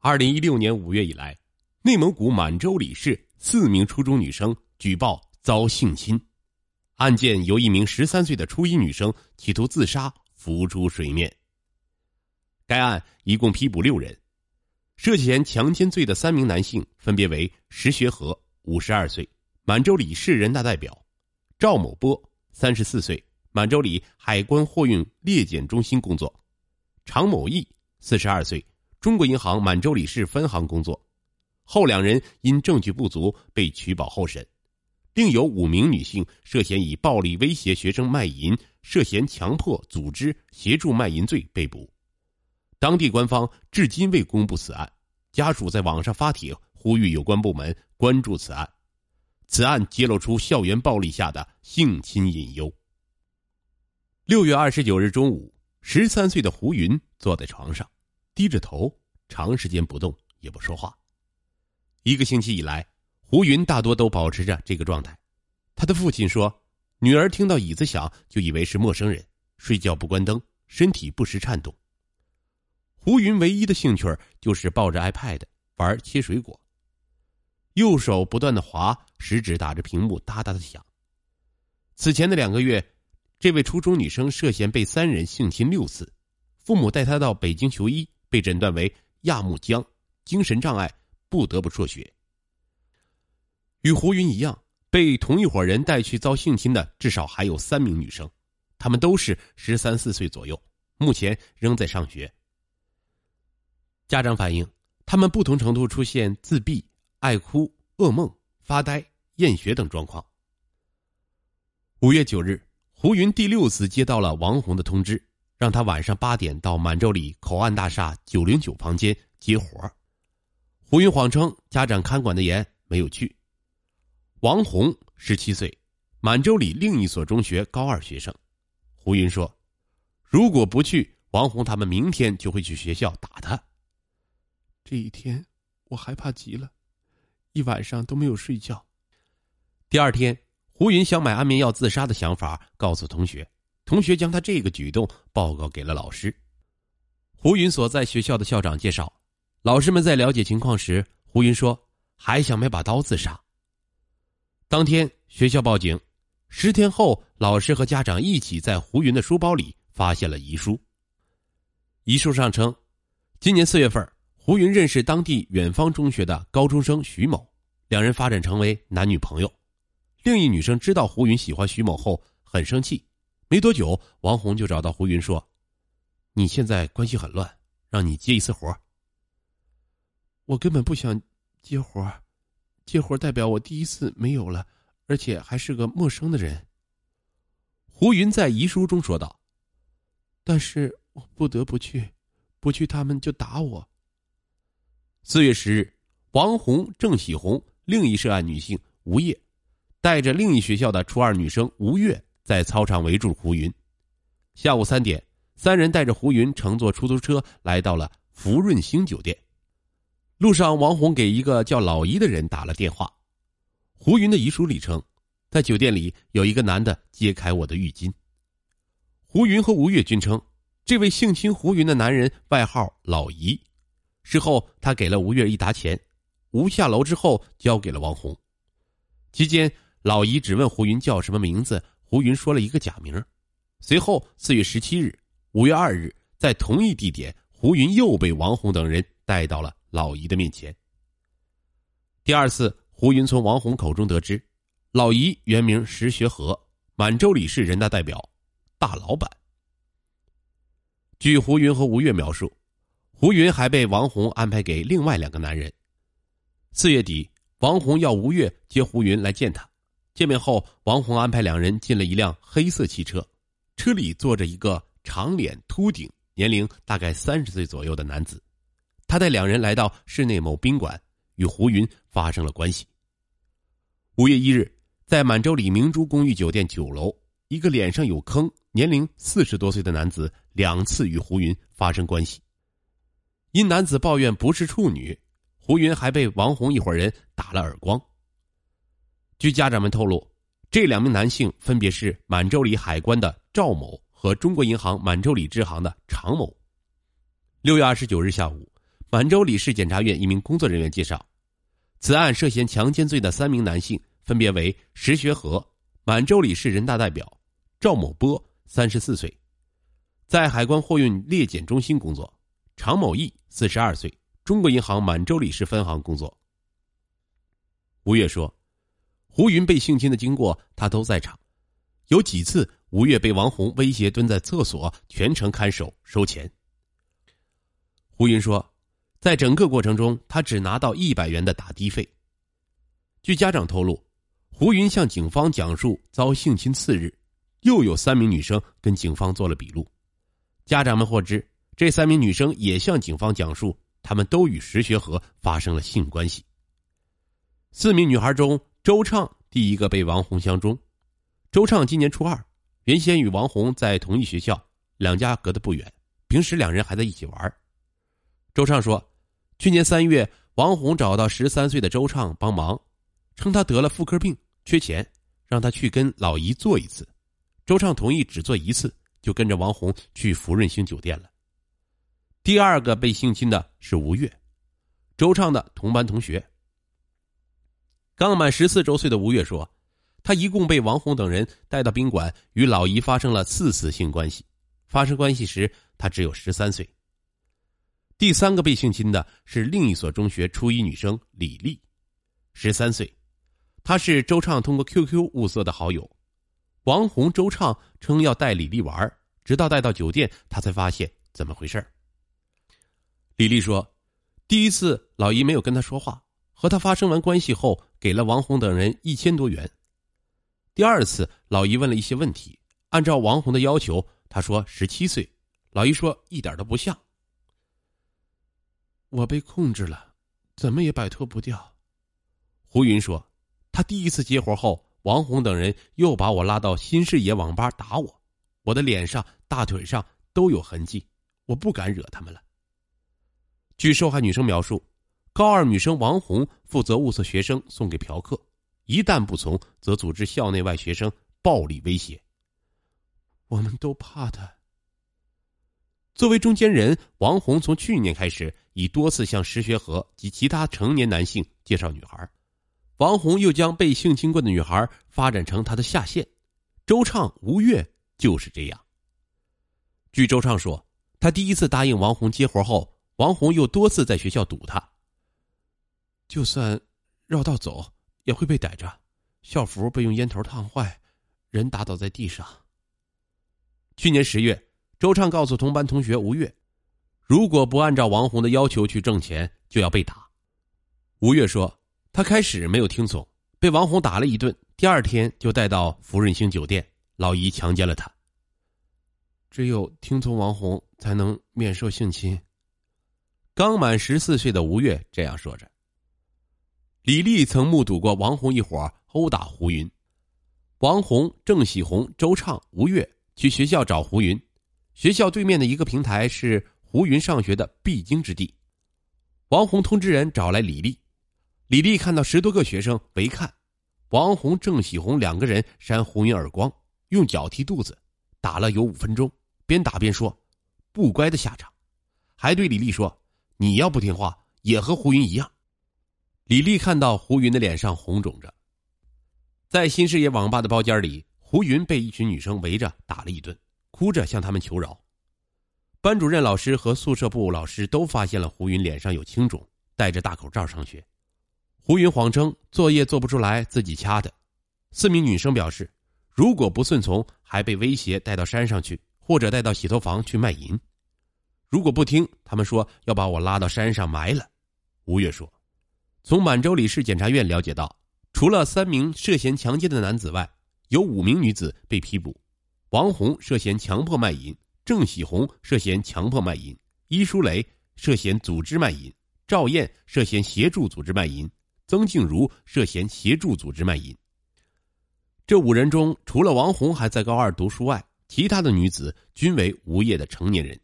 二零一六年五月以来，内蒙古满洲里市四名初中女生举报遭性侵，案件由一名十三岁的初一女生企图自杀浮出水面。该案一共批捕六人，涉嫌强奸罪的三名男性分别为石学和（五十二岁，满洲里市人大代表），赵某波（三十四岁，满洲里海关货运列检中心工作），常某义（四十二岁）。中国银行满洲里市分行工作，后两人因证据不足被取保候审，另有五名女性涉嫌以暴力威胁学生卖淫、涉嫌强迫组织协助卖淫罪被捕。当地官方至今未公布此案，家属在网上发帖呼吁有关部门关注此案。此案揭露出校园暴力下的性侵隐忧。六月二十九日中午，十三岁的胡云坐在床上。低着头，长时间不动也不说话。一个星期以来，胡云大多都保持着这个状态。他的父亲说，女儿听到椅子响就以为是陌生人，睡觉不关灯，身体不时颤动。胡云唯一的兴趣就是抱着 iPad 玩切水果，右手不断的滑，食指打着屏幕哒哒的响。此前的两个月，这位初中女生涉嫌被三人性侵六次，父母带她到北京求医。被诊断为亚木僵，精神障碍，不得不辍学。与胡云一样，被同一伙人带去遭性侵的至少还有三名女生，她们都是十三四岁左右，目前仍在上学。家长反映，他们不同程度出现自闭、爱哭、噩梦、发呆、厌学等状况。五月九日，胡云第六次接到了王红的通知。让他晚上八点到满洲里口岸大厦九零九房间接活胡云谎称家长看管的严，没有去。王红十七岁，满洲里另一所中学高二学生。胡云说：“如果不去，王红他们明天就会去学校打他。”这一天，我害怕极了，一晚上都没有睡觉。第二天，胡云想买安眠药自杀的想法告诉同学。同学将他这个举动报告给了老师。胡云所在学校的校长介绍，老师们在了解情况时，胡云说还想买把刀自杀。当天学校报警，十天后，老师和家长一起在胡云的书包里发现了遗书。遗书上称，今年四月份，胡云认识当地远方中学的高中生徐某，两人发展成为男女朋友。另一女生知道胡云喜欢徐某后，很生气。没多久，王红就找到胡云说：“你现在关系很乱，让你接一次活。”我根本不想接活，接活代表我第一次没有了，而且还是个陌生的人。胡云在遗书中说道：“但是我不得不去，不去他们就打我。”四月十日，王红、郑喜红另一涉案女性吴叶，带着另一学校的初二女生吴月。在操场围住胡云。下午三点，三人带着胡云乘坐出租车来到了福润星酒店。路上，王红给一个叫老姨的人打了电话。胡云的遗书里称，在酒店里有一个男的揭开我的浴巾。胡云和吴越均称，这位性侵胡云的男人外号老姨。事后，他给了吴越一沓钱，吴下楼之后交给了王红。期间，老姨只问胡云叫什么名字。胡云说了一个假名，随后四月十七日、五月二日，在同一地点，胡云又被王红等人带到了老姨的面前。第二次，胡云从王红口中得知，老姨原名石学和，满洲里市人大代表，大老板。据胡云和吴越描述，胡云还被王红安排给另外两个男人。四月底，王红要吴越接胡云来见他。见面后，王红安排两人进了一辆黑色汽车，车里坐着一个长脸秃顶、年龄大概三十岁左右的男子。他带两人来到市内某宾馆，与胡云发生了关系。五月一日，在满洲里明珠公寓酒店九楼，一个脸上有坑、年龄四十多岁的男子两次与胡云发生关系。因男子抱怨不是处女，胡云还被王红一伙人打了耳光。据家长们透露，这两名男性分别是满洲里海关的赵某和中国银行满洲里支行的常某。六月二十九日下午，满洲里市检察院一名工作人员介绍，此案涉嫌强奸罪的三名男性分别为石学和，满洲里市人大代表；赵某波，三十四岁，在海关货运列检中心工作；常某义，四十二岁，中国银行满洲里市分行工作。吴越说，胡云被性侵的经过他都在场，有几次吴越被王红威胁蹲在厕所全程看守收钱。胡云说。在整个过程中，他只拿到一百元的打的费。据家长透露，胡云向警方讲述遭性侵次日，又有三名女生跟警方做了笔录。家长们获知，这三名女生也向警方讲述，他们都与石学和发生了性关系。四名女孩中，周畅第一个被王红相中。周畅今年初二，原先与王红在同一学校，两家隔得不远，平时两人还在一起玩。周畅说。去年三月，王红找到十三岁的周畅帮忙，称他得了妇科病，缺钱，让他去跟老姨做一次。周畅同意只做一次，就跟着王红去福润星酒店了。第二个被性侵的是吴越，周畅的同班同学。刚满十四周岁的吴越说，他一共被王红等人带到宾馆，与老姨发生了四次性关系。发生关系时，他只有十三岁。第三个被性侵的是另一所中学初一女生李丽，十三岁，她是周畅通过 QQ 物色的好友。王红、周畅称要带李丽玩，直到带到酒店，他才发现怎么回事李丽说，第一次老姨没有跟他说话，和他发生完关系后，给了王红等人一千多元。第二次老姨问了一些问题，按照王红的要求，他说十七岁，老姨说一点都不像。我被控制了，怎么也摆脱不掉。胡云说：“他第一次接活后，王红等人又把我拉到新视野网吧打我，我的脸上、大腿上都有痕迹，我不敢惹他们了。”据受害女生描述，高二女生王红负责物色学生送给嫖客，一旦不从，则组织校内外学生暴力威胁。我们都怕他。作为中间人，王红从去年开始已多次向石学和及其他成年男性介绍女孩，王红又将被性侵过的女孩发展成他的下线。周畅、吴越就是这样。据周畅说，他第一次答应王红接活后，王红又多次在学校堵他，就算绕道走也会被逮着，校服被用烟头烫坏，人打倒在地上。去年十月。周畅告诉同班同学吴越，如果不按照王红的要求去挣钱，就要被打。吴越说，他开始没有听从，被王红打了一顿，第二天就带到福润兴酒店，老姨强奸了他。只有听从王红，才能免受性侵。刚满十四岁的吴越这样说着。李丽曾目睹过王红一伙殴打胡云，王红、郑喜红、周畅、吴越去学校找胡云。学校对面的一个平台是胡云上学的必经之地。王红通知人找来李丽，李丽看到十多个学生围看，王红、郑喜红两个人扇胡云耳光，用脚踢肚子，打了有五分钟，边打边说：“不乖的下场。”还对李丽说：“你要不听话，也和胡云一样。”李丽看到胡云的脸上红肿着，在新视野网吧的包间里，胡云被一群女生围着打了一顿。哭着向他们求饶，班主任老师和宿舍部老师都发现了胡云脸上有青肿，戴着大口罩上学。胡云谎称作业做不出来自己掐的。四名女生表示，如果不顺从，还被威胁带到山上去，或者带到洗头房去卖淫。如果不听，他们说要把我拉到山上埋了。吴越说，从满洲里市检察院了解到，除了三名涉嫌强奸的男子外，有五名女子被批捕。王红涉嫌强迫卖淫，郑喜红涉嫌强迫卖淫，伊淑雷涉嫌组织卖淫，赵燕涉嫌协助组织卖淫，曾静茹涉嫌协助组织卖淫。这五人中，除了王红还在高二读书外，其他的女子均为无业的成年人。